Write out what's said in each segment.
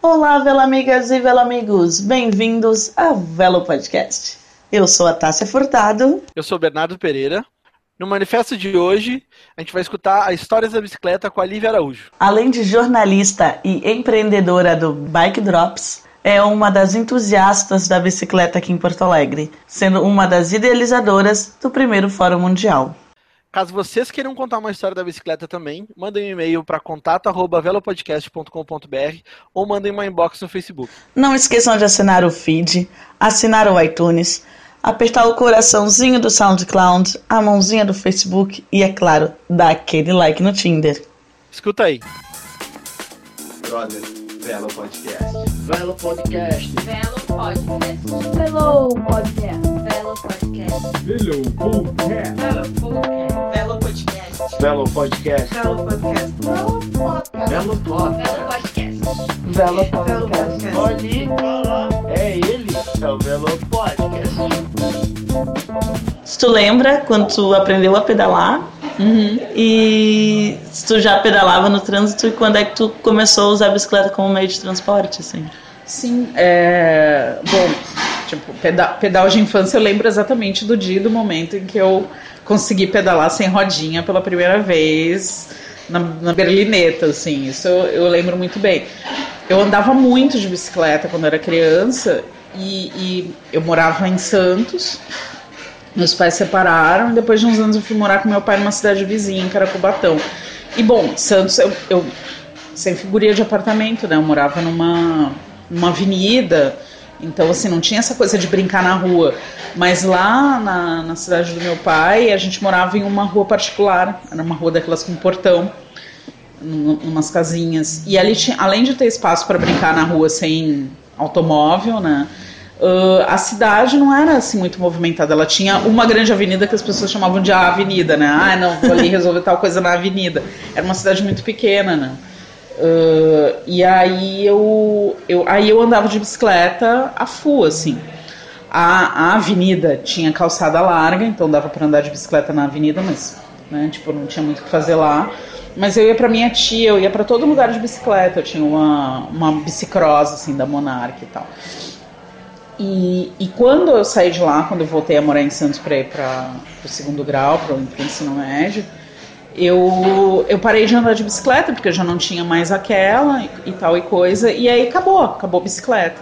Olá, Vela Amigas e Vela Amigos, bem-vindos ao Velo Podcast. Eu sou a Tássia Furtado. Eu sou Bernardo Pereira. No manifesto de hoje, a gente vai escutar a história da bicicleta com a Lívia Araújo. Além de jornalista e empreendedora do Bike Drops, é uma das entusiastas da bicicleta aqui em Porto Alegre, sendo uma das idealizadoras do primeiro Fórum Mundial. Caso vocês queiram contar uma história da bicicleta também, mandem um e-mail para contato@velopodcast.com.br ou mandem uma inbox no Facebook. Não esqueçam de assinar o feed, assinar o iTunes, apertar o coraçãozinho do SoundCloud, a mãozinha do Facebook e, é claro, dar aquele like no Tinder. Escuta aí. Brother, Velo Podcast. Velo Podcast. Velo Podcast. Velo Podcast. Velo Podcast. Velo Podcast. Velo Podcast. Velo Podcast. Velo Podcast. Velo Podcast. Velo Velo Podcast. Velo Podcast. Olhe, é ele, é o Velo Podcast. Se tu lembra quando tu aprendeu a pedalar e se tu já pedalava no trânsito e quando é que tu começou a usar a bicicleta como meio de transporte, assim? Sim, é. Bom, tipo, peda pedal de infância eu lembro exatamente do dia e do momento em que eu consegui pedalar sem rodinha pela primeira vez na, na berlineta, assim, isso eu, eu lembro muito bem. Eu andava muito de bicicleta quando era criança e, e eu morava em Santos. Meus pais se separaram e depois de uns anos eu fui morar com meu pai numa cidade vizinha, em Caracubatão. E bom, Santos, eu, eu sempre figuria de apartamento, né? Eu morava numa, numa avenida, então assim, não tinha essa coisa de brincar na rua. Mas lá na, na cidade do meu pai, a gente morava em uma rua particular, era uma rua daquelas com portão, numas casinhas. E ali tinha, além de ter espaço para brincar na rua sem automóvel, né? Uh, a cidade não era assim muito movimentada. Ela tinha uma grande avenida que as pessoas chamavam de avenida, né? Ah, não, vou ali resolver tal coisa na avenida. Era uma cidade muito pequena, né? Uh, e aí eu, eu, aí eu andava de bicicleta a full, assim. A, a avenida tinha calçada larga, então dava para andar de bicicleta na avenida, mas né, tipo, não tinha muito o que fazer lá. Mas eu ia para minha tia, eu ia para todo lugar de bicicleta. Eu tinha uma, uma bicicross, assim, da Monarch e tal. E, e quando eu saí de lá, quando eu voltei a morar em Santos para ir para o segundo grau, para o ensino médio, eu, eu parei de andar de bicicleta, porque eu já não tinha mais aquela e, e tal e coisa, e aí acabou, acabou a bicicleta.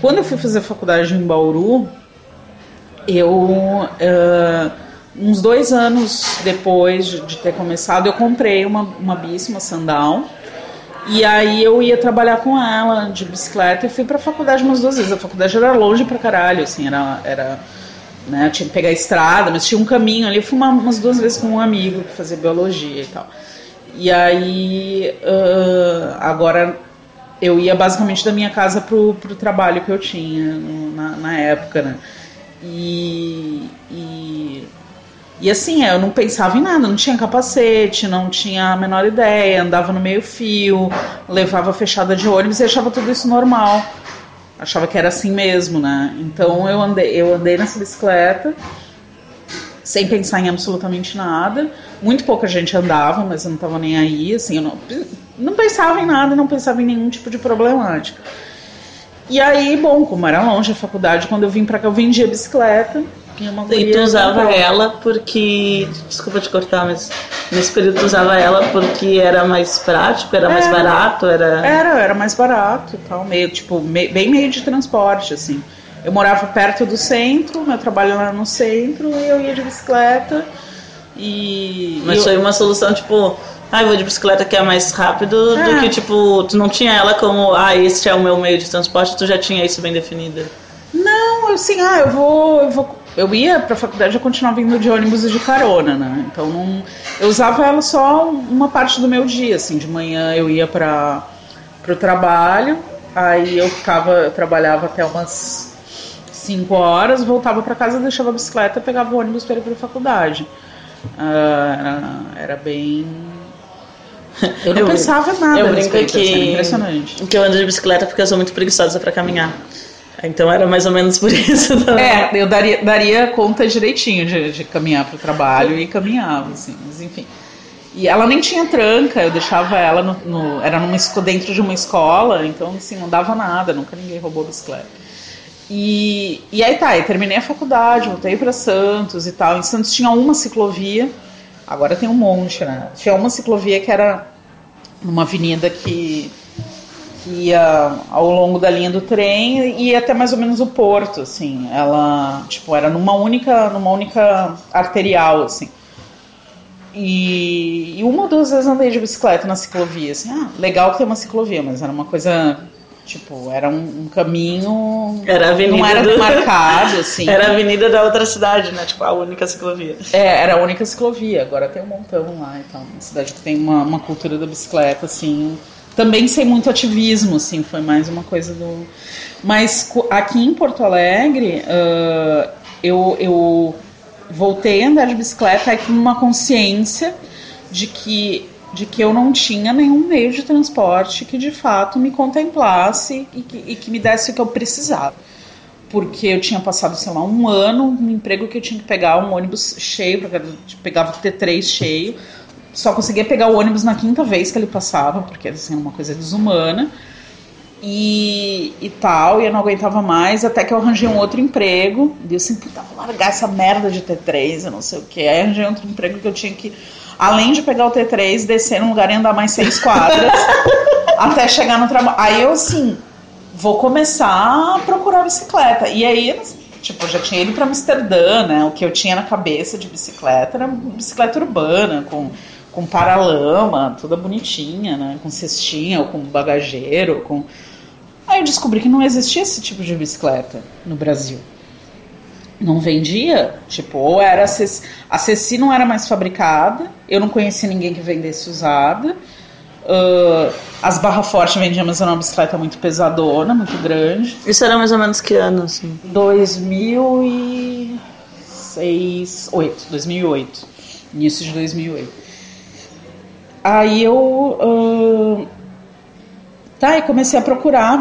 Quando eu fui fazer faculdade em Bauru, eu, eh, uns dois anos depois de, de ter começado, eu comprei uma, uma bici, uma sandal, e aí eu ia trabalhar com ela de bicicleta e fui pra faculdade umas duas vezes. A faculdade era longe pra caralho, assim, era. era né, eu tinha que pegar a estrada, mas tinha um caminho ali. Eu fui uma, umas duas vezes com um amigo que fazia biologia e tal. E aí, ah, agora eu ia basicamente da minha casa pro, pro trabalho que eu tinha no- na, na época, né? E, e, e assim, eu não pensava em nada, não tinha capacete, não tinha a menor ideia, andava no meio fio, levava fechada de ônibus e achava tudo isso normal. Achava que era assim mesmo, né? Então eu andei, eu andei nessa bicicleta sem pensar em absolutamente nada. Muito pouca gente andava, mas eu não estava nem aí, assim, eu não, não pensava em nada, não pensava em nenhum tipo de problemática. E aí, bom, como era longe a faculdade, quando eu vim pra cá, eu vendia bicicleta. E, E tu usava ela porque. Desculpa te cortar, mas nesse período tu usava ela porque era mais prático, era mais Era. barato, era. Era, era mais barato e tal, meio, tipo, me- bem meio de transporte, assim. Eu morava perto do centro, meu trabalho era no centro, e eu ia de bicicleta. E. Mas eu- foi uma solução tipo, ah, eu vou de bicicleta que é mais rápido, É. do que tipo, tu não tinha ela como, ah, este é o meu meio de transporte, tu já tinha isso bem definido. Não, assim, ah, eu vou. Eu, vou, eu ia pra faculdade, eu continuava indo de ônibus e de carona, né? Então não. Eu usava ela só uma parte do meu dia, assim, de manhã eu ia para pro trabalho, aí eu ficava, eu trabalhava até umas 5 horas, voltava para casa, deixava a bicicleta, pegava o ônibus para ir pra faculdade. Ah, era, era bem. Eu não Eu pensava nada. eu a brinco respeito, assim, era que- impressionante. Que eu ando de bicicleta porque eu sou muito preguiçosa pra caminhar. Então era mais ou menos por isso também. É, eu daria, daria conta direitinho de, de caminhar para o trabalho e caminhava, assim, mas enfim. E ela nem tinha tranca, eu deixava ela no, no- era numa, dentro de uma escola, então assim, não dava nada, nunca ninguém roubou bicicleta. E, e aí tá, eu terminei a faculdade, voltei para Santos e tal. Em Santos tinha uma ciclovia, agora tem um monte, né? Tinha uma ciclovia que era numa avenida que, que ia ao longo da linha do trem e ia até mais ou menos o porto, assim. Ela, tipo, era numa única, numa única arterial, assim. E, e uma ou duas vezes andei de bicicleta na ciclovia, assim, ah, legal que tem uma ciclovia, mas era uma coisa, tipo, era um, um caminho, Era a avenida não era do- demarcado, assim. Era a avenida da outra cidade, né? Tipo, a única ciclovia. É, era a única ciclovia, agora tem um montão lá e tal. Uma cidade que tem uma, uma cultura da bicicleta, assim. Também sem muito ativismo, assim, foi mais uma coisa do. Mas aqui em Porto Alegre, ah, eu, eu voltei a andar de bicicleta aí com uma consciência de que, de que eu não tinha nenhum meio de transporte que de fato me contemplasse e que, e que me desse o que eu precisava porque eu tinha passado, sei lá, um ano no emprego que eu tinha que pegar um ônibus cheio, pegava o T3 cheio, só conseguia pegar o ônibus na quinta vez que ele passava, porque assim, era uma coisa desumana. E, e tal, e eu não aguentava mais, até que eu arranjei um outro emprego. E eu assim, puta, vou largar essa merda de T3, eu não sei o que. Aí arranjei outro emprego que eu tinha que, além de pegar o T3, descer num lugar e andar mais seis quadras até chegar no trabalho. Aí eu assim, vou começar a procurar bicicleta. E aí, tipo, já tinha ido para Amsterdã, né? O que eu tinha na cabeça de bicicleta era bicicleta urbana, com, com paralama, toda bonitinha, né? Com cestinha, ou com bagageiro, com. Aí eu descobri que não existia esse tipo de bicicleta no Brasil. Não vendia, tipo, ou era a Ceci não era mais fabricada, eu não conhecia ninguém que vendesse usada. Ah, as barra forte vendiam, mas era uma bicicleta muito pesadona, muito grande. Isso era mais ou menos que ano, assim? 2006, 8, 2008, início de 2008. Aí eu, ah, tá, e comecei a procurar,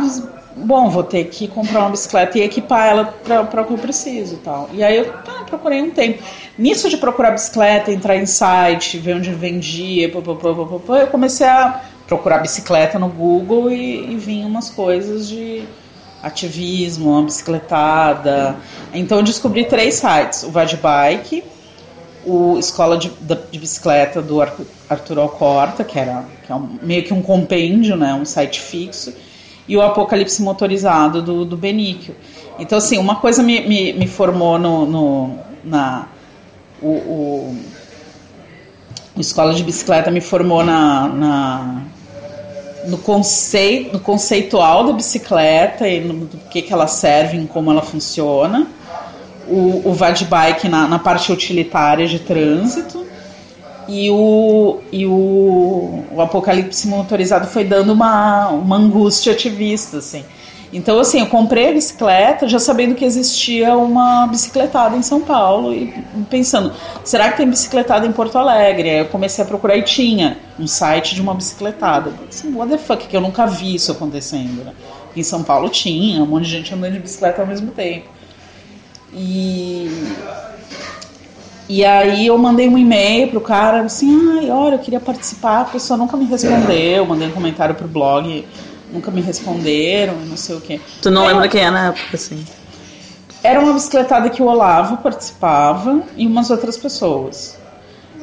bom, vou ter que comprar uma bicicleta e equipar ela para o que eu preciso, tal. E aí eu tá, procurei um tempo. Nisso de procurar bicicleta, entrar em site, ver onde vendia, pô, pô, pô, pô, eu comecei a procurar bicicleta no Google e, e vinham umas coisas de ativismo, uma bicicletada. Então eu descobri três sites: o Vadbike, o Escola de, de Bicicleta do Ar- Arthur Alcorta, que era que é um- meio que um compêndio, né, um site fixo, e o Apocalipse Motorizado do, do Benício. Então, assim, uma coisa me, me, me formou no, no- na. O, o, o Escola de Bicicleta me formou na, na no conceito, no conceitual da bicicleta e no do que, que ela serve, em como ela funciona. O, o Vadbike na, na parte utilitária de trânsito. E o, e o, o Apocalipse Motorizado foi dando uma, uma angústia ativista, assim. Então, assim, eu comprei a bicicleta já sabendo que existia uma bicicletada em São Paulo e pensando, será que tem bicicletada em Porto Alegre? Aí eu comecei a procurar e tinha um site de uma bicicletada. Assim, what the fuck, que eu nunca vi isso acontecendo, né? Em São Paulo tinha, um monte de gente andando de bicicleta ao mesmo tempo. E e aí eu mandei um e-mail pro cara, assim, ai, olha, eu queria participar, a pessoa nunca me respondeu, mandei um comentário pro blog, nunca me responderam, não sei o quê. Tu não Aí eu- lembra quem é na época, assim? Era uma bicicletada que o Olavo participava e umas outras pessoas.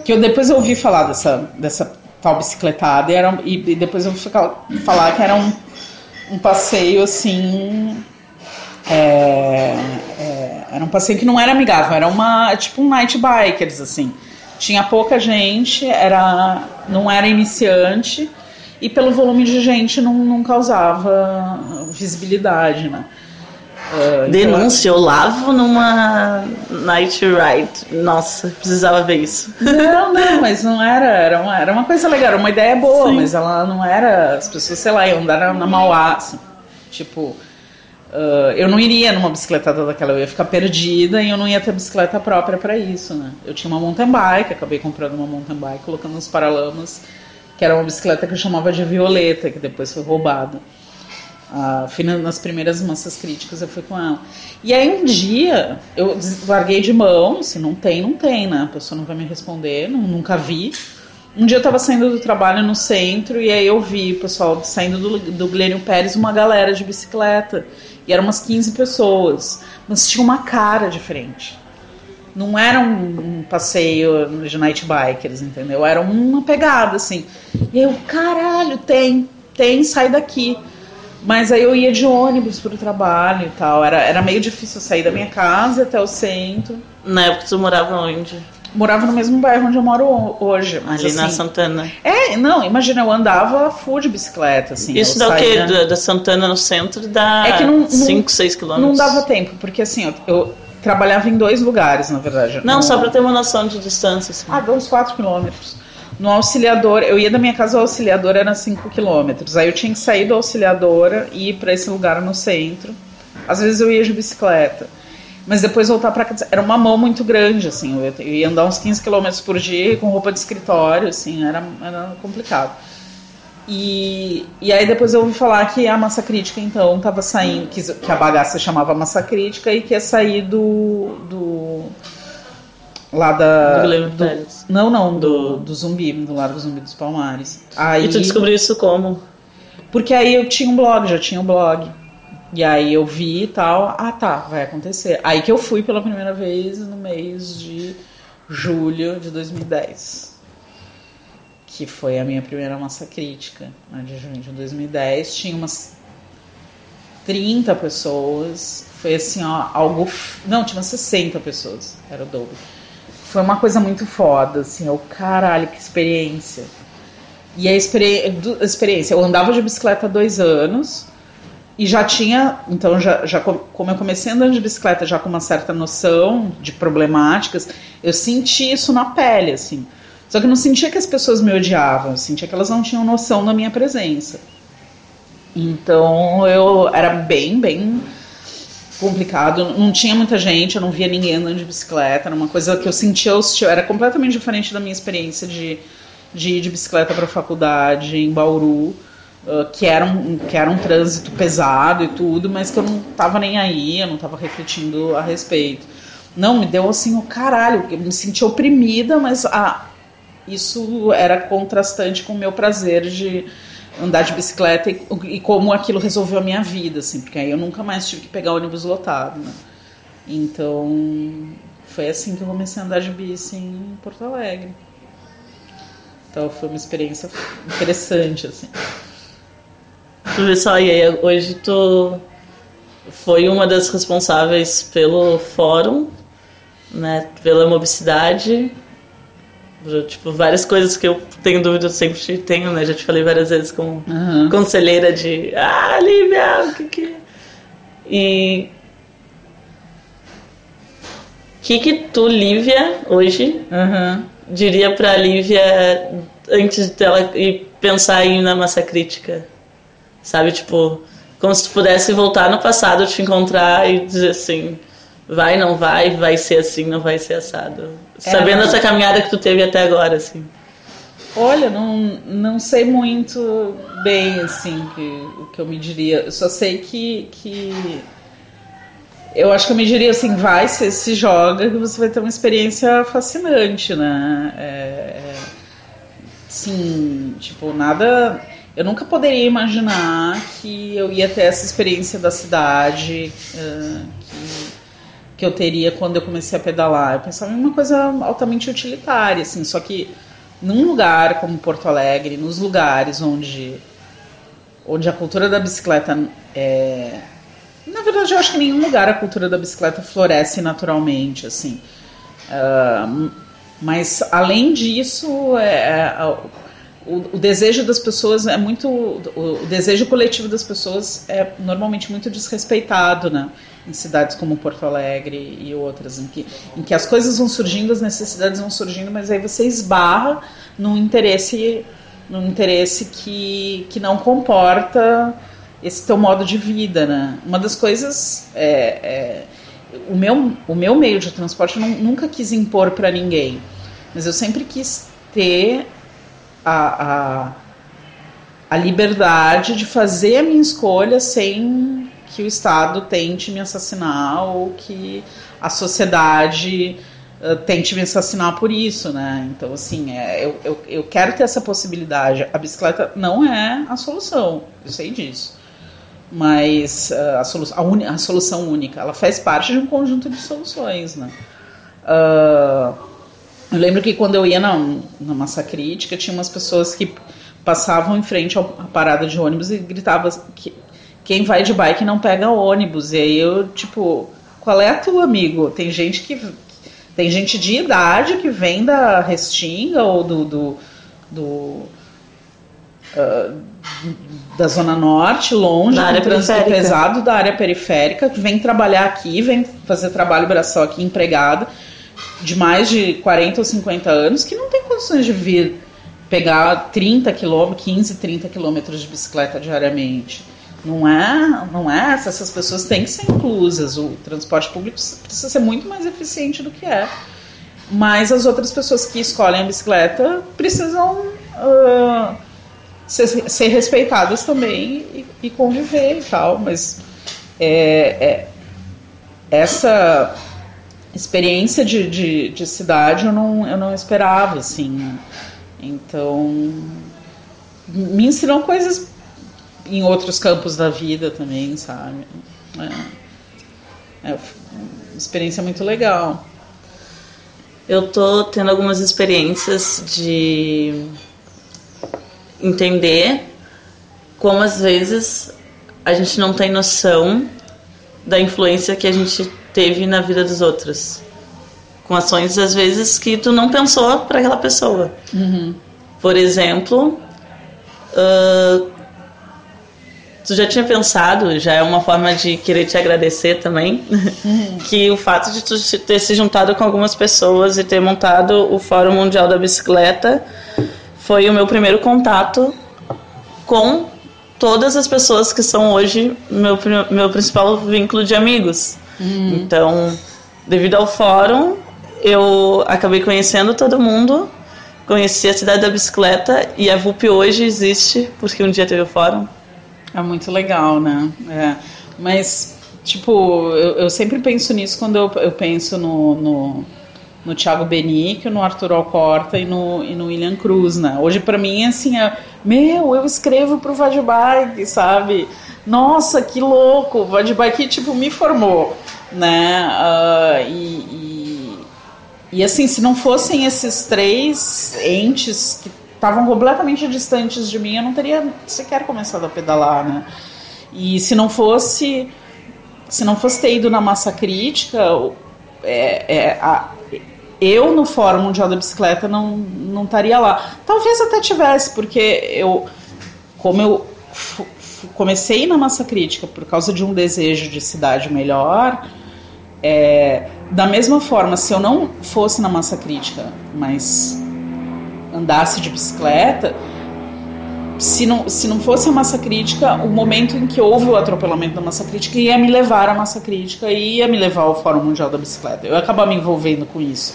Que eu depois eu ouvi falar dessa, dessa tal bicicletada e, era, e, e depois eu ouvi falar que era um, um passeio assim. é, é, era um passeio que não era amigável, era uma tipo um night bikers assim. Tinha pouca gente, era não era iniciante e pelo volume de gente não, não causava visibilidade, né? Ah, então, Denúncia, Olavo numa night ride. Nossa, precisava ver isso. Não, não, mas não era. Era uma, era uma coisa legal, uma ideia boa, Sim. mas ela não era. As pessoas, sei lá, iam andar na, na Mauá, assim. Tipo, ah, eu não iria numa bicicletada daquela, eu ia ficar perdida e eu não ia ter bicicleta própria pra isso, né? Eu tinha uma mountain bike, acabei comprando uma mountain bike, colocando uns paralamas, que era uma bicicleta que eu chamava de Violeta, que depois foi roubada. Na- nas primeiras massas críticas, eu fui com ela. E aí um dia eu larguei de mão, se não tem, não tem, né? A pessoa não vai me responder, não- nunca vi. Um dia eu tava saindo do trabalho no centro e aí eu vi pessoal saindo do, do Glênio Pérez, uma galera de bicicleta. E eram umas 15 pessoas. Mas tinha uma cara diferente. Não era um, um passeio de night bikers, entendeu? Era uma pegada, assim. E eu, caralho, tem, tem, sai daqui. Mas aí eu ia de ônibus pro trabalho e tal. Era, era meio difícil sair da minha casa até o centro. Na época tu morava onde? Morava no mesmo bairro onde eu moro ho- hoje. Ali na assim, Santana. É, não, imagina, eu andava full de bicicleta, assim. Isso dá o quê? Da, da Santana no centro dá É que não- não- 5, 6 quilômetros. Não dava tempo, porque assim, eu, eu trabalhava em dois lugares, na verdade. Não, No- só pra ter uma noção de distância. Assim. Ah, dá uns 4 quilômetros. No auxiliador, eu ia da minha casa ao auxiliador, era 5 quilômetros. Aí eu tinha que sair do auxiliador e ir pra esse lugar no centro. Às vezes eu ia de bicicleta. Mas depois voltar pra casa. Era uma mão muito grande, assim. Eu ia, andar uns 15 quilômetros por dia com roupa de escritório, assim. Era, era complicado. E, e aí depois eu ouvi falar que a massa crítica, então, estava saindo, que, que a bagaça chamava massa crítica e que ia sair do. do lá da. Do Guilherme do- Pérez. não, não, Do- do, do zumbi, do Largo Zumbi dos Palmares. Aí, E tu descobriu isso como? Porque aí eu tinha um blog, já tinha um blog. E aí eu vi e tal, ah tá, vai acontecer. Aí que eu fui pela primeira vez no mês de julho de 2010. Que foi a minha primeira massa crítica, né, de junho de 2010. Tinha umas 30 pessoas. Foi assim, ó, algo. Não, tinha umas 60 pessoas. Era o dobro. Foi uma coisa muito foda, assim, eu, caralho, que experiência. E a experi- experiência, eu andava de bicicleta há dois anos e já tinha, então já, já co- como eu comecei andando de bicicleta já com uma certa noção de problemáticas, eu senti isso na pele, assim. Só que eu não sentia que as pessoas me odiavam, eu sentia que elas não tinham noção da minha presença. Então eu era bem, bem complicado. Não tinha muita gente, eu não via ninguém andando de bicicleta. Era uma coisa que eu sentia hostil. Era completamente diferente da minha experiência de, de ir de bicicleta para a faculdade em Bauru, uh, que, era um, que era um trânsito pesado e tudo, mas que eu não tava nem aí, eu não tava refletindo a respeito. Não, me deu assim o caralho. Eu me senti oprimida, mas ah, isso era contrastante com o meu prazer de andar de bicicleta e, e como aquilo resolveu a minha vida, assim, porque aí eu nunca mais tive que pegar ônibus lotado, né? Então, foi assim que eu comecei a andar de bici em Porto Alegre. Então, foi uma experiência interessante, assim. Vê só, e aí hoje tu foi uma das responsáveis pelo fórum, né? Pela mobicidade. Tipo, várias coisas que eu tenho dúvida, eu sempre tenho, né? Já te falei várias vezes como Aham. conselheira de Ah, Lívia, o que que. E. O que que tu, Lívia, hoje, Aham. diria pra Lívia antes dela ir pensar em ir na massa crítica? Sabe, tipo, como se tu pudesse voltar no passado, te encontrar e dizer assim, vai, não vai, vai ser assim, não vai ser assado. É, Sabendo mas- essa caminhada que tu teve até agora, assim. Olha, não, não sei muito bem, assim, que, o que eu me diria. Eu só sei que, que. Eu acho que eu me diria assim: vai, se, se joga, que você vai ter uma experiência fascinante, né? É, é, sim, tipo, nada. Eu nunca poderia imaginar que eu ia ter essa experiência da cidade eh, que, que eu teria quando eu comecei a pedalar. Eu pensava em uma coisa altamente utilitária, assim, só que num lugar como Porto Alegre, nos lugares onde, onde a cultura da bicicleta é. Na verdade, eu acho que em nenhum lugar a cultura da bicicleta floresce naturalmente, assim. Ah, mas além disso, é, é, o, desejo das pessoas é muito. O, desejo coletivo das pessoas é normalmente muito desrespeitado, né? Em cidades como Porto Alegre e outras, em que, em que as coisas vão surgindo, as necessidades vão surgindo, mas aí você esbarra num interesse, num interesse que, que não comporta esse teu modo de vida, né? Uma das coisas é, é o meu, o meu meio de transporte eu nu- nunca quis impor para ninguém, mas eu sempre quis ter a, a, a liberdade de fazer a minha escolha sem que o Estado tente me assassinar ou que a sociedade uh, tente me assassinar por isso, né? Então, assim, é, eu, eu, eu quero ter essa possibilidade. A bicicleta não é a solução, eu sei disso. Mas uh, a, solu a, a solução única, ela faz parte de um conjunto de soluções, né? Uh, eu lembro que quando eu ia na, na massa crítica, tinha umas pessoas que passavam em frente à parada de ônibus e gritavam que quem vai de bike não pega ônibus. E aí eu, tipo, qual é a tua, amigo? Tem gente que. Tem gente de idade que vem da Restinga ou do. do, do, ah, da Zona Norte, longe, Da área trânsito pesado, da área periférica, que vem trabalhar aqui, vem fazer trabalho braçal aqui empregado, de mais de 40 ou 50 anos, que não tem condições de vir pegar 30 quilômetros, 15, 30 quilômetros de bicicleta diariamente. Não é, não é essa, essas pessoas têm que ser inclusas. O transporte público precisa ser muito mais eficiente do que é. Mas as outras pessoas que escolhem a bicicleta precisam ah, ser, ser respeitadas também e, e conviver e tal. Mas é, é, essa experiência de, de, de cidade eu não, eu não esperava, assim. Então, me ensinou coisas em outros campos da vida também, sabe? É, é uma experiência muito legal. Eu tô tendo algumas experiências de entender como às vezes a gente não tem noção da influência que a gente teve na vida dos outros. Com ações às vezes que tu não pensou para aquela pessoa. Por exemplo, ah, tu já tinha pensado, já é uma forma de querer te agradecer também, que o fato de tu ter se juntado com algumas pessoas e ter montado o Fórum Mundial da Bicicleta foi o meu primeiro contato com todas as pessoas que são hoje meu, meu principal vínculo de amigos. Então, devido ao fórum, eu acabei conhecendo todo mundo, conheci a cidade da bicicleta e a VUP hoje existe porque um dia teve o fórum. É muito legal, né? É. Mas, tipo, eu, eu sempre penso nisso quando eu, eu penso no, no, no Thiago Benício, no Arthur Alcorta e no, e no William Cruz, né? Hoje, pra mim, assim, é, meu, eu escrevo pro Vadbike, sabe? Nossa, que louco! O Vadbike, tipo, me formou, né? Ah, e, e, e, assim, se não fossem esses três entes que estavam completamente distantes de mim, eu não teria sequer começado a pedalar, né? E se não fosse se não fosse ter ido na massa crítica, é, é, a- eu no Fórum Mundial da Bicicleta não, não estaria lá. Talvez até tivesse, porque eu, como eu comecei na massa crítica por causa de um desejo de cidade melhor, é, da mesma forma, se eu não fosse na massa crítica, mas andasse de bicicleta, se não, se não fosse a massa crítica, o momento em que houve o atropelamento da massa crítica ia me levar à massa crítica e ia me levar ao Fórum Mundial da Bicicleta. Eu ia acabar me envolvendo com isso.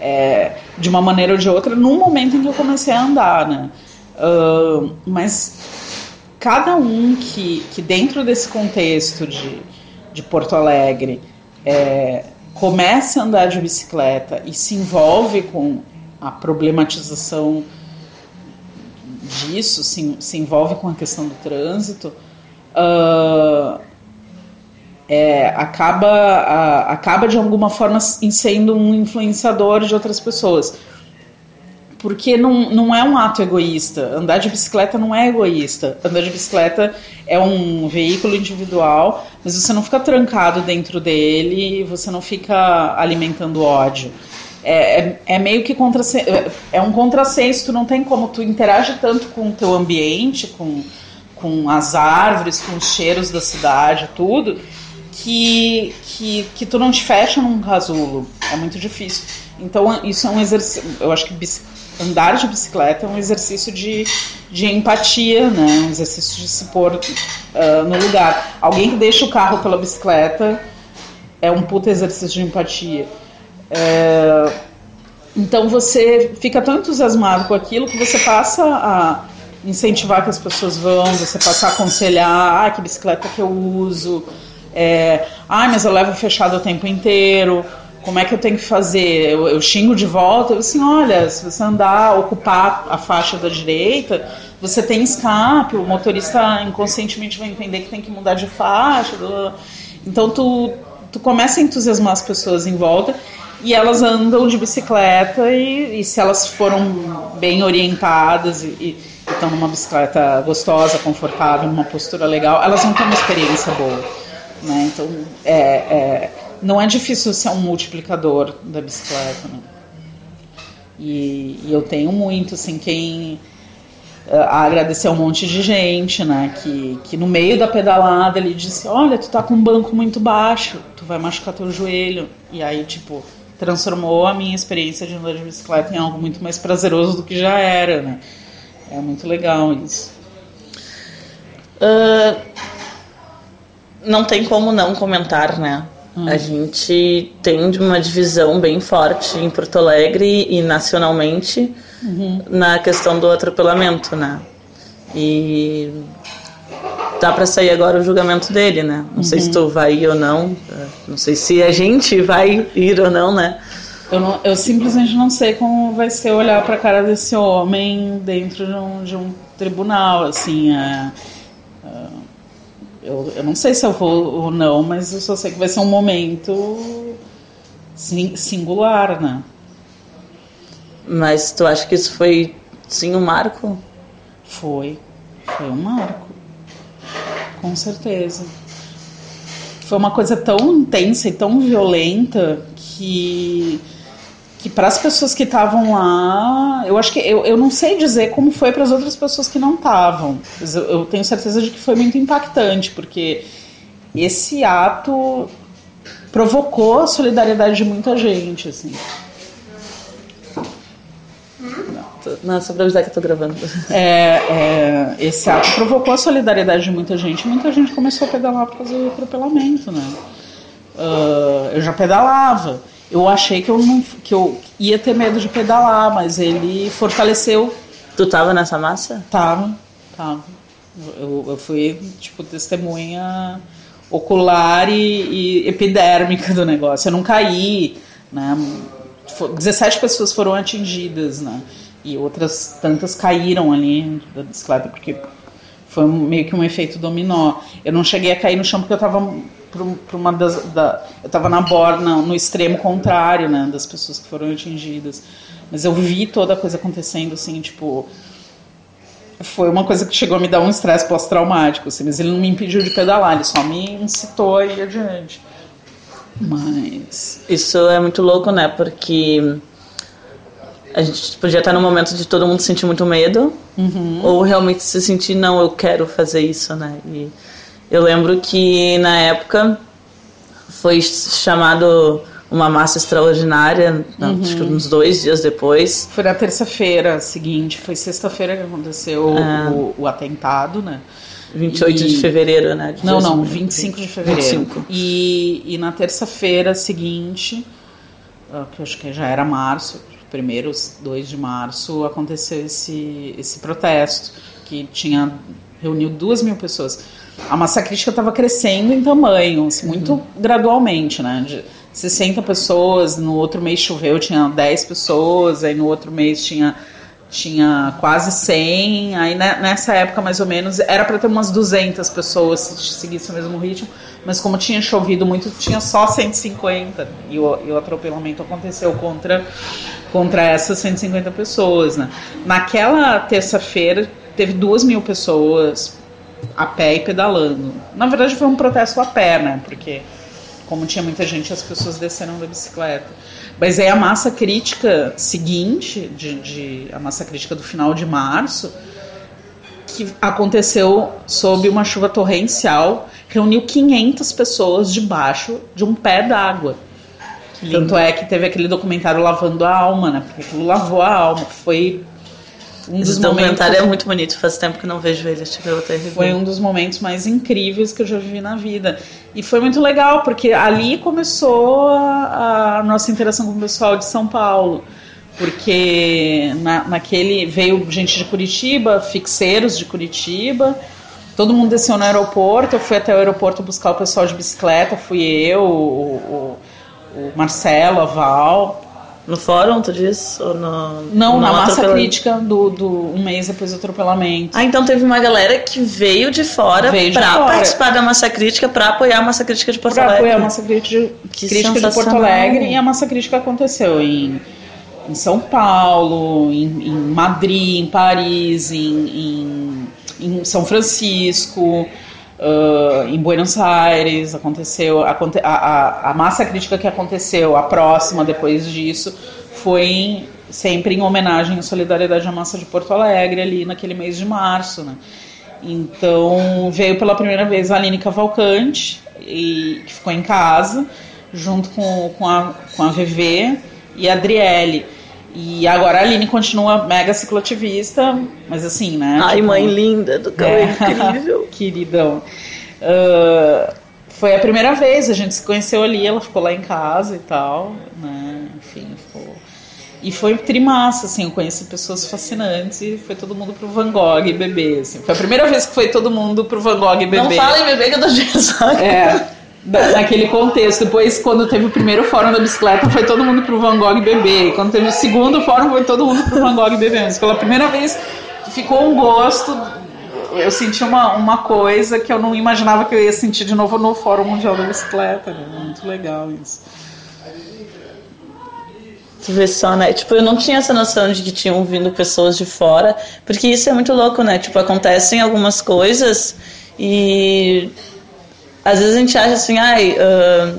É, de uma maneira ou de outra, no momento em que eu comecei a andar, né? Ahn, mas cada um que, que dentro desse contexto de, de Porto Alegre é, comece a andar de bicicleta e se envolve com a problematização disso, se, se envolve com a questão do trânsito, ah, é, acaba, acaba de alguma forma sendo um influenciador de outras pessoas. Porque não, não é um ato egoísta. Andar de bicicleta não é egoísta. Andar de bicicleta é um veículo individual, mas você não fica trancado dentro dele, você não fica alimentando ódio. É, é, é meio que contra, é um contrassenso, tu não tem como tu interage tanto com o teu ambiente, com, com as árvores, com os cheiros da cidade, tudo, que, que, que tu não te fecha num casulo. É muito difícil. Então, isso é um exercício. Eu acho que andar de bicicleta é um exercício de, de empatia, né? Um exercício de se pôr ah, no lugar. Alguém que deixa o carro pela bicicleta é um puta exercício de empatia. É, então você fica tão entusiasmado com aquilo que você passa a incentivar que as pessoas vão, você passa a aconselhar, ah, que bicicleta que eu uso, é, ah, mas eu levo fechado o tempo inteiro, como é que eu tenho que fazer? Eu, eu xingo de volta, eu assim, olha, se você andar, ocupar a faixa da direita, você tem escape, o motorista inconscientemente vai entender que tem que mudar de faixa. blá, blá. Então tu, tu começa a entusiasmar as pessoas em volta e elas andam de bicicleta e, e se elas foram bem orientadas e, e estão numa bicicleta gostosa, confortável, numa postura legal, elas vão ter uma experiência boa. Né? Então, é, é, não é difícil ser um multiplicador da bicicleta. Né? E, e eu tenho muito, assim, quem eh, a agradecer um monte de gente, né? Que, que no meio da pedalada ele disse: Olha, tu tá com um banco muito baixo, tu vai machucar teu joelho. E aí, tipo, transformou a minha experiência de andar de bicicleta em algo muito mais prazeroso do que já era, né? É muito legal isso. Ah, não tem como não comentar, né? A gente tem uma divisão bem forte em Porto Alegre e nacionalmente na questão do atropelamento, né? E tá para sair agora o julgamento dele, né? Não sei se tu vai ir ou não, eh, não sei se a gente vai ir ou não, né? Eu, não- eu simplesmente não sei como vai ser olhar pra cara desse homem dentro de um, de um tribunal, assim. é, eu, eu não sei se eu vou ou não, mas eu só sei que vai ser um momento sin- singular, né? Mas tu acha que isso foi sim um marco? Foi. Foi um marco. Com certeza. Foi uma coisa tão intensa e tão violenta que que para as pessoas que estavam lá, eu acho que eu, eu não sei dizer como foi para as outras pessoas que não estavam. Eu, eu tenho certeza de que foi muito impactante, porque esse ato provocou a solidariedade de muita gente, assim. Não, só pra avisar que eu tô gravando. É, é, esse ato provocou a solidariedade de muita gente. e Muita gente começou a pedalar por causa do atropelamento, né? Ah, eu já pedalava. Eu achei que eu, não, que eu ia ter medo de pedalar, mas ele fortaleceu. Tu tava nessa massa? Tava, tava. Eu, eu fui, tipo, testemunha ocular e, e epidérmica do negócio. Eu não caí, né? Fo- 17 pessoas foram atingidas, né? E outras tantas caíram ali da bicicleta, porque foi meio que um efeito dominó. Eu não cheguei a cair no chão porque eu tava pra uma das, da, eu tava na borda, no extremo contrário, né, das pessoas que foram atingidas. Mas eu vi toda a coisa acontecendo, assim, tipo, foi uma coisa que chegou a me dar um estresse pós-traumático, assim, mas ele não me impediu de pedalar, ele só me incitou a ir adiante. Mas. Isso é muito louco, né? Porque a gente podia estar num momento de todo mundo sentir muito medo, ou realmente se sentir, não, eu quero fazer isso, né? E eu lembro que na época foi chamado uma massa extraordinária, não, acho que uns dois dias depois. Foi na terça-feira seguinte, foi sexta-feira que aconteceu Ah. o, o atentado, né? 28 E- de fevereiro, né? de Não, não, 2020. 25 de fevereiro. 25. E, e na terça-feira seguinte, ah, que eu acho que já era março, primeiros 2 de março, aconteceu esse, esse protesto, que tinha reuniu duas mil pessoas. A massa crítica estava crescendo em tamanho, assim, muito gradualmente, né? De 60 pessoas, no outro mês choveu, tinha 10 pessoas, aí no outro mês tinha tinha quase 100, aí né, nessa época mais ou menos era para ter umas 200 pessoas se seguisse o mesmo ritmo, mas como tinha chovido muito, tinha só 150 e o, e o atropelamento aconteceu contra contra essas 150 pessoas, né? Naquela terça-feira teve duas mil pessoas a pé e pedalando. Na verdade foi um protesto a pé, né? Porque como tinha muita gente, as pessoas desceram da bicicleta. Mas aí a massa crítica seguinte, de, de- a massa crítica do final de março, que aconteceu sob uma chuva torrencial, reuniu 500 pessoas debaixo de um pé d'água. Tanto é que teve aquele documentário Lavando a Alma, né? Porque aquilo lavou a alma. Foi um dos Esse momentos... documentário é muito bonito, faz tempo que não vejo ele, acho que eu vou até. Foi um dos momentos mais incríveis que eu já vivi na vida. E foi muito legal, porque ali começou a, a nossa interação com o pessoal de São Paulo. Porque na, naquele veio gente de Curitiba, fixeiros de Curitiba, todo mundo desceu no aeroporto, eu fui até o aeroporto buscar o pessoal de bicicleta, fui eu, o, o, o Marcelo, a Val. No fórum, tu diz? Ou no, Não, na massa crítica do, do um mês depois do atropelamento. Ah, então teve uma galera que veio de fora Veio de pra fora. participar da massa crítica, pra apoiar a massa crítica de Porto Para Alegre. apoiar a massa crítica, Que crítica de Porto. Alegre e a massa crítica aconteceu em, em São Paulo, em, em Madrid, em Paris, em, em, em São Francisco, ah, em Buenos Aires aconteceu aconte, a, a, a massa crítica que aconteceu, a próxima depois disso, foi em- sempre em homenagem à solidariedade à massa de Porto Alegre ali naquele mês de março, né? Então veio pela primeira vez a Aline Cavalcante, e, que ficou em casa, junto com, com, a, com a VV e a Adriele. E agora a Aline continua mega cicloativista, mas assim, né? Ai, tipo, mãe linda do Cauê, É. incrível. Queridão. Ah, foi a primeira vez, a gente se conheceu ali, ela ficou lá em casa e tal, né? Enfim, ficou. E foi trimassa, assim, eu conheci pessoas fascinantes e foi todo mundo pro Van Gogh beber, assim. Foi a primeira vez que foi todo mundo pro Van Gogh beber. Não fala em bebê que eu tô de. É, naquele contexto. Depois, quando teve o primeiro fórum da bicicleta, foi todo mundo pro Van Gogh beber. E quando teve o segundo fórum, foi todo mundo pro Van Gogh beber. Mas pela primeira vez ficou um gosto. Eu senti uma, uma coisa que eu não imaginava que eu ia sentir de novo no Fórum Mundial da Bicicleta. né? Muito legal isso. Tu vê só, né? Tipo, eu não tinha essa noção de que tinham vindo pessoas de fora, porque isso é muito louco, né? Tipo, acontecem algumas coisas e às vezes a gente acha assim, ai, ah,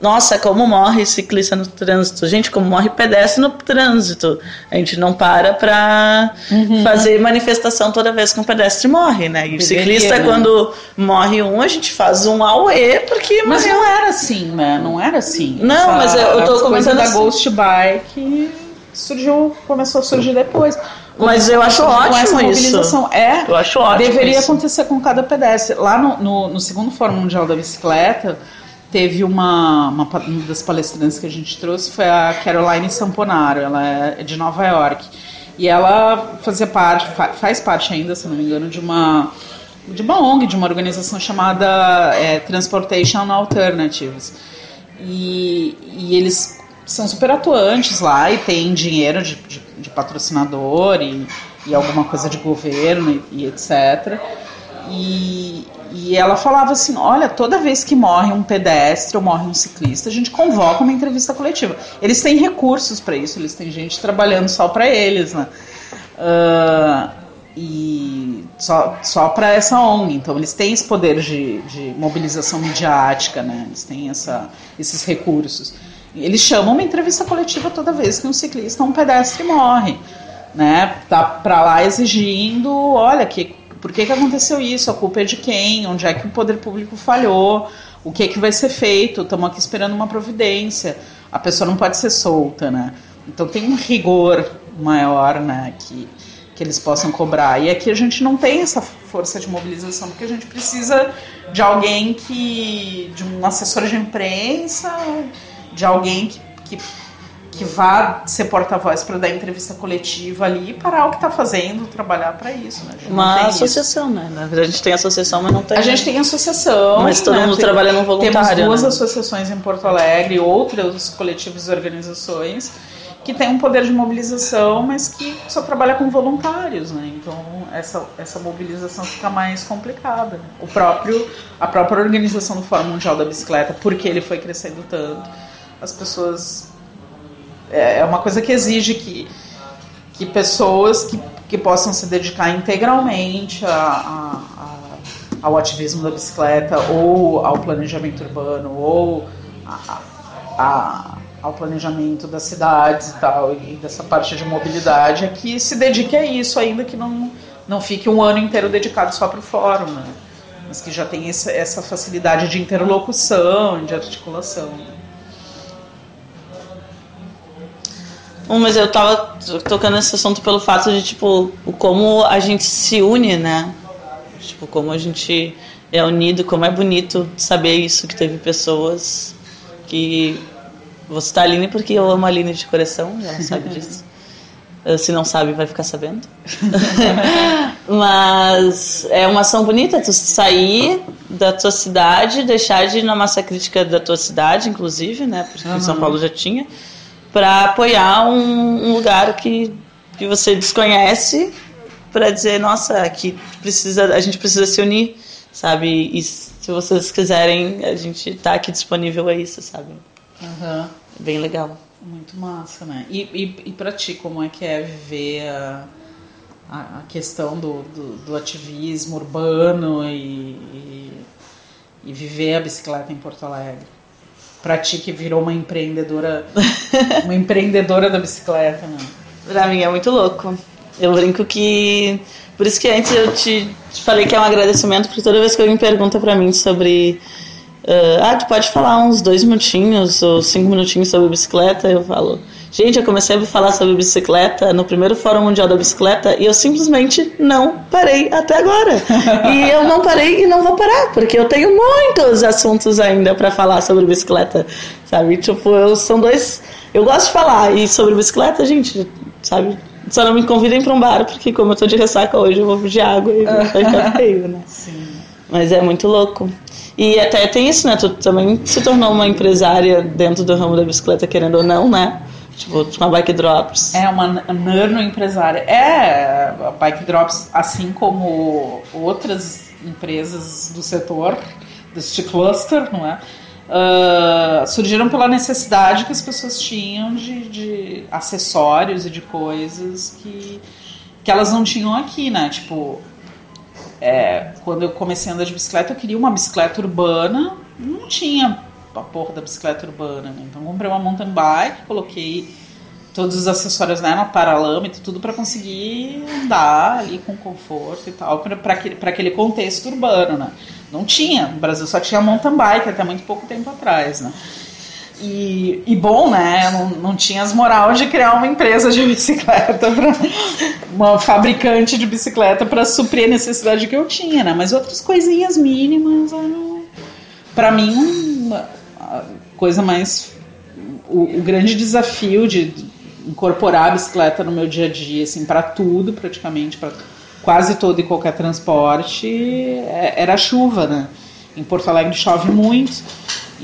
nossa, como morre ciclista no trânsito. Gente, como morre pedestre no trânsito. A gente não para pra fazer manifestação toda vez que um pedestre morre, né? E o ciclista, né? quando morre um, a gente faz um auê, porque Mas morreu. não era assim, né? Não era assim. Não, mas eu- eu tô a comentando da assim. Ghost Bike surgiu, começou a surgir depois. Mas eu acho Com ótimo essa isso. mobilização. É, Eu acho ótimo Deveria isso. acontecer com cada pedestre. Lá no, no, no segundo Fórum Mundial da Bicicleta, teve uma, uma, uma das palestrantes que a gente trouxe, foi a Caroline Samponaro, ela é de Nova York. E ela fazia parte, fa- faz parte ainda, se não me engano, de uma, de uma ONG, de uma organização chamada é, Transportation Alternatives. E, e eles são super atuantes lá e têm dinheiro de, de, de patrocinador e, e alguma coisa de governo e, e etc. E, e ela falava assim: olha, toda vez que morre um pedestre ou morre um ciclista, a gente convoca uma entrevista coletiva. Eles têm recursos para isso, eles têm gente trabalhando só para eles, né? Ah, e só, só para essa ONG. Então, eles têm esse poder de, de mobilização midiática, né? Eles têm essa, esses recursos. Eles chamam uma entrevista coletiva toda vez que um ciclista ou um pedestre morre, né? Tá para lá exigindo, olha, que, por que, que aconteceu isso? A culpa é de quem? Onde é que o poder público falhou? O que, que vai ser feito? Estamos aqui esperando uma providência. A pessoa não pode ser solta, né? Então tem um rigor maior, né? Que, que eles possam cobrar. E aqui a gente não tem essa força de mobilização, porque a gente precisa de alguém que. de um assessor de imprensa, de alguém que, que, que vá ser porta-voz para dar entrevista coletiva ali e parar o que está fazendo, trabalhar para isso. Né? Uma tem isso. associação, né? Na verdade, a gente tem associação, mas não tem. A gente tem associação. Mas todo né? mundo Tem- trabalha no voluntário. Temos duas né? associações em Porto Alegre, outros coletivos e organizações que têm um poder de mobilização, mas que só trabalha com voluntários, né? Então essa, essa mobilização fica mais complicada. né? O próprio a própria organização do Fórum Mundial da Bicicleta, porque ele foi crescendo tanto, as pessoas é é uma coisa que exige que que pessoas que, que possam se dedicar integralmente a, a- a- ao ativismo da bicicleta ou ao planejamento urbano ou a- ao planejamento das cidades e tal e dessa parte de mobilidade é que se dedique a isso ainda que não não fique um ano inteiro dedicado só para o fórum né? mas que já tem essa, essa facilidade de interlocução de articulação Bom, mas eu tava tocando nesse assunto pelo fato de, tipo, como a gente se une, né? Tipo, como a gente é unido, como é bonito saber isso, que teve pessoas que... Vou citar a Aline porque eu amo a Aline de coração, ela sabe disso. Eh, Se não sabe, vai ficar sabendo. Mas é uma ação bonita, tu sair da tua cidade, deixar de ir na massa crítica da tua cidade, inclusive, né? Porque em São. Paulo já tinha, para apoiar um, um lugar que, que você desconhece, para dizer, nossa, aqui precisa, a gente precisa se unir, sabe? E se vocês quiserem, a gente tá aqui disponível a isso, sabe? Aham. Bem legal. Muito massa, né? E, e, e pra ti, como é que é viver a, a, a questão do, do, do ativismo urbano e, e, e viver a bicicleta em Porto Alegre? Pra ti que virou uma empreendedora, uma empreendedora da bicicleta, né? Pra mim é muito louco. Eu brinco que. Por isso que antes eu te, te falei que é um agradecimento, porque toda vez que alguém pergunta pra mim sobre. Ah, ah, tu pode falar uns dois minutinhos ou cinco minutinhos sobre bicicleta? Eu falo. Gente, eu comecei a falar sobre bicicleta no primeiro Fórum Mundial da Bicicleta e eu simplesmente não parei até agora. e eu não parei e não vou parar, porque eu tenho muitos assuntos ainda pra falar sobre bicicleta, sabe? Tipo, eu, são dois. Eu gosto de falar e sobre bicicleta, gente, sabe? Só não me convidem pra um bar, porque como eu tô de ressaca hoje, eu vou de água e vai ficar feio, né? Sim. Mas é muito louco. E até tem isso, né? Tu também se tornou uma empresária dentro do ramo da bicicleta, querendo ou não, né? Tipo, com a Bike Drops. É uma nano empresária. É, a Bike Drops, assim como outras empresas do setor, deste cluster, não é? Ah, surgiram pela necessidade que as pessoas tinham de, de acessórios e de coisas que, que elas não tinham aqui, né? Tipo, é, quando eu comecei a andar de bicicleta, eu queria uma bicicleta urbana, não tinha a porra da bicicleta urbana, né? Então comprei uma mountain bike, coloquei todos os acessórios nela, paralâmetro, tudo para conseguir andar ali com conforto e tal, para aquele, aquele contexto urbano, né? Não tinha, no Brasil só tinha mountain bike até muito pouco tempo atrás, né? E, e bom, né? Não, não tinha as moral de criar uma empresa de bicicleta, pra, uma fabricante de bicicleta para suprir a necessidade que eu tinha, né? Mas outras coisinhas mínimas eram, para mim, a coisa mais. O, o grande desafio de incorporar a bicicleta no meu dia a dia, assim, para tudo praticamente, para quase todo e qualquer transporte, é- era a chuva, né? Em Porto Alegre chove muito,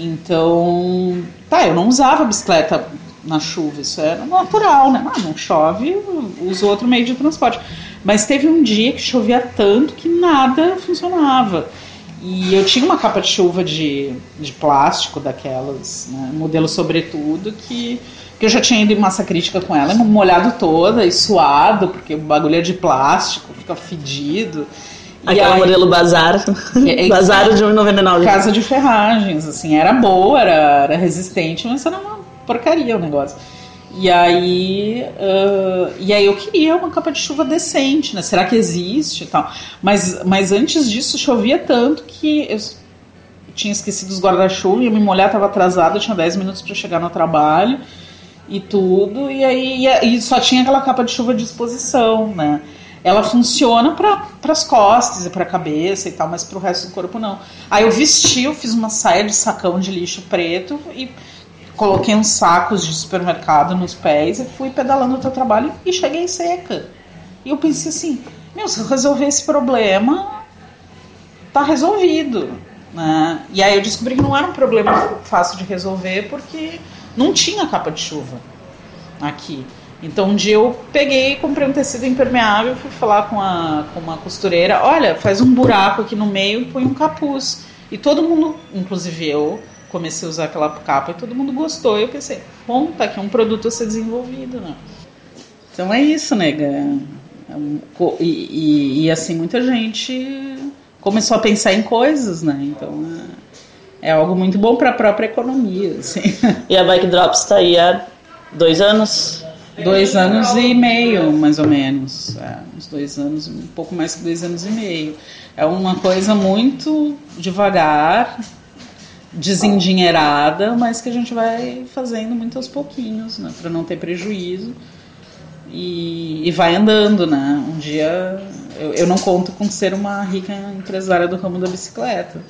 então, tá, eu não usava bicicleta na chuva, isso era natural, né? Ah, não chove, uso outro meio de transporte. Mas teve um dia que chovia tanto que nada funcionava. E eu tinha uma capa de chuva de, de plástico daquelas, né, modelo sobretudo, que, que eu já tinha ido em massa crítica com ela, molhado toda e suado, porque o bagulho é de plástico, fica fedido. Aquela aí- modelo Bazar. É, é- Bazar de 1,99. casa de ferragens, assim, era boa, era, era resistente, mas era uma porcaria o negócio. E aí, ah, e aí eu queria uma capa de chuva decente, né? Será que existe e tal? Mas, mas antes disso chovia tanto que eu tinha esquecido os guarda-chuva, ia me molhar, estava atrasada, tinha 10 minutos para chegar no trabalho e tudo, e aí e, e só tinha aquela capa de chuva à disposição, né? Ela funciona para as costas e para a cabeça e tal, mas para o resto do corpo não. Aí eu vesti, eu fiz uma saia de sacão de lixo preto e coloquei uns sacos de supermercado nos pés e fui pedalando o trabalho e cheguei seca. E eu pensei assim, meu, se eu resolver esse problema, tá resolvido. Né? E aí eu descobri que não era um problema fácil de resolver porque não tinha capa de chuva aqui. Então um dia eu peguei, comprei um tecido impermeável, fui falar com, a, com uma costureira, olha, faz um buraco aqui no meio e põe um capuz. E todo mundo, inclusive eu, comecei a usar aquela capa e todo mundo gostou. E eu pensei, bom, tá aqui um produto a ser desenvolvido, né? Então é isso, nega. É E, e, e, assim, muita gente começou a pensar em coisas, né? Então é, é algo muito bom para a própria economia, assim. E a Bike Drops tá aí há dois anos. Dois anos e meio, mais ou menos. É, uns dois anos, um pouco mais que dois anos e meio. É uma coisa muito devagar, desendinheirada, mas que a gente vai fazendo muito aos pouquinhos, né? Para não ter prejuízo. E, e vai andando, né? Um dia eu, eu não conto com ser uma rica empresária do ramo da bicicleta,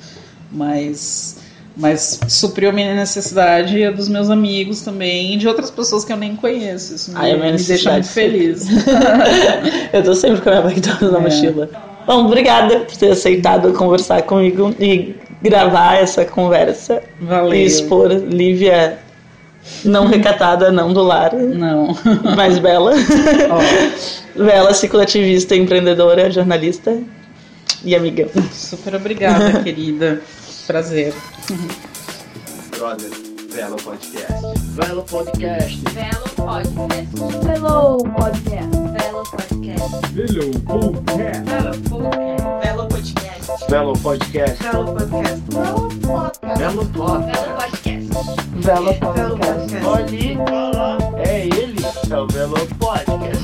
mas Mas supriu a minha necessidade e a dos meus amigos também, e de outras pessoas que eu nem conheço. Isso Ai, me, minha me deixa muito feliz. Eu tô sempre com a minha McDonald's na É. mochila. Bom, obrigada por ter aceitado conversar comigo e gravar essa conversa. Valeu. E expor Lívia não recatada, não do lar, Não. mas bela. Ó, Bela, cicloativista, empreendedora, jornalista e amiga. super obrigada, querida prazer. Brother, Velo Podcast. Velo Podcast. Velo Podcast. Velo Podcast. Velo Podcast. Velo Podcast. Velo Podcast. Velo Podcast. Velo Podcast. Velo Podcast. Velo Podcast. Velo Podcast. é ele, é o Velo Podcast.